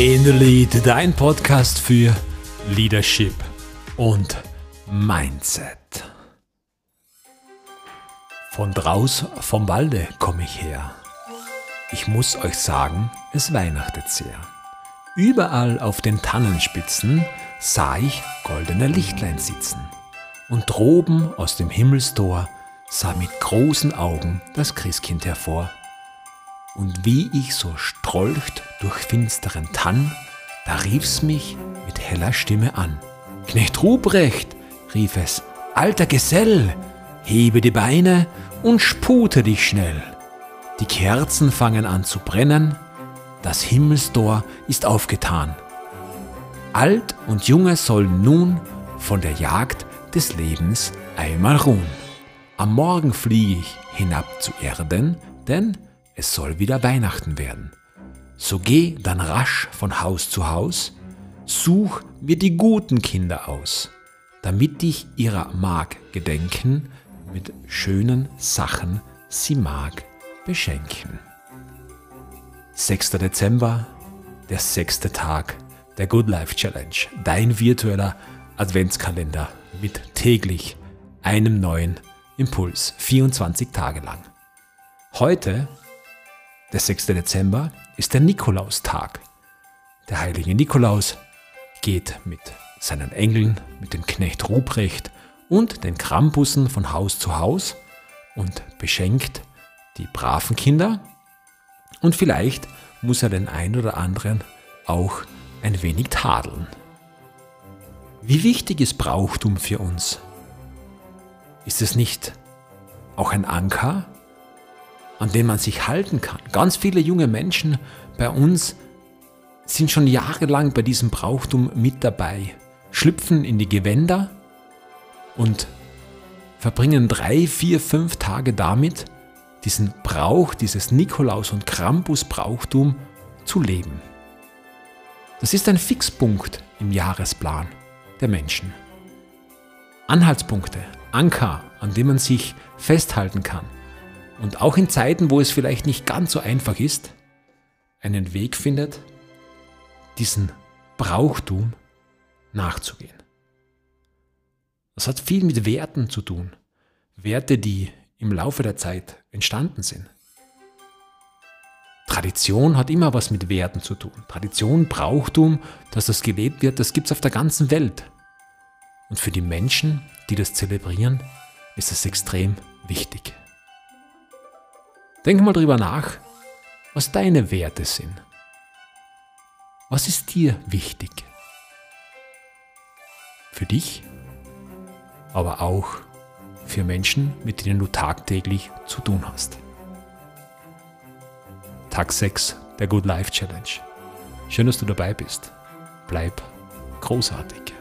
Innerlied, dein Podcast für Leadership und Mindset. Von draus vom Walde komme ich her. Ich muss euch sagen, es weihnachtet sehr. Überall auf den Tannenspitzen sah ich goldene Lichtlein sitzen. Und droben aus dem Himmelstor sah mit großen Augen das Christkind hervor. Und wie ich so strolcht durch finsteren Tann, da rief's mich mit heller Stimme an. Knecht Ruprecht, rief es, alter Gesell, hebe die Beine und spute dich schnell. Die Kerzen fangen an zu brennen, das Himmelstor ist aufgetan. Alt und Junge sollen nun von der Jagd des Lebens einmal ruhen. Am Morgen fliege ich hinab zu Erden, denn es soll wieder Weihnachten werden. So geh dann rasch von Haus zu Haus, such mir die guten Kinder aus, damit ich ihrer mag gedenken, mit schönen Sachen sie mag beschenken. 6. Dezember, der sechste Tag der Good Life Challenge, dein virtueller Adventskalender mit täglich einem neuen Impuls, 24 Tage lang. Heute der 6. Dezember ist der Nikolaustag. Der heilige Nikolaus geht mit seinen Engeln, mit dem Knecht Ruprecht und den Krampussen von Haus zu Haus und beschenkt die braven Kinder. Und vielleicht muss er den einen oder anderen auch ein wenig tadeln. Wie wichtig ist Brauchtum für uns? Ist es nicht auch ein Anker an den man sich halten kann. Ganz viele junge Menschen bei uns sind schon jahrelang bei diesem Brauchtum mit dabei, schlüpfen in die Gewänder und verbringen drei, vier, fünf Tage damit, diesen Brauch, dieses Nikolaus- und Krampus-Brauchtum zu leben. Das ist ein Fixpunkt im Jahresplan der Menschen. Anhaltspunkte, Anker, an dem man sich festhalten kann und auch in Zeiten, wo es vielleicht nicht ganz so einfach ist, einen Weg findet, diesen Brauchtum nachzugehen. Das hat viel mit Werten zu tun. Werte, die im Laufe der Zeit entstanden sind. Tradition hat immer was mit Werten zu tun. Tradition, Brauchtum, dass das gelebt wird, das gibt es auf der ganzen Welt. Und für die Menschen, die das zelebrieren, ist es extrem wichtig. Denk mal drüber nach, was deine Werte sind. Was ist dir wichtig? Für dich, aber auch für Menschen, mit denen du tagtäglich zu tun hast. Tag 6 der Good Life Challenge. Schön, dass du dabei bist. Bleib großartig.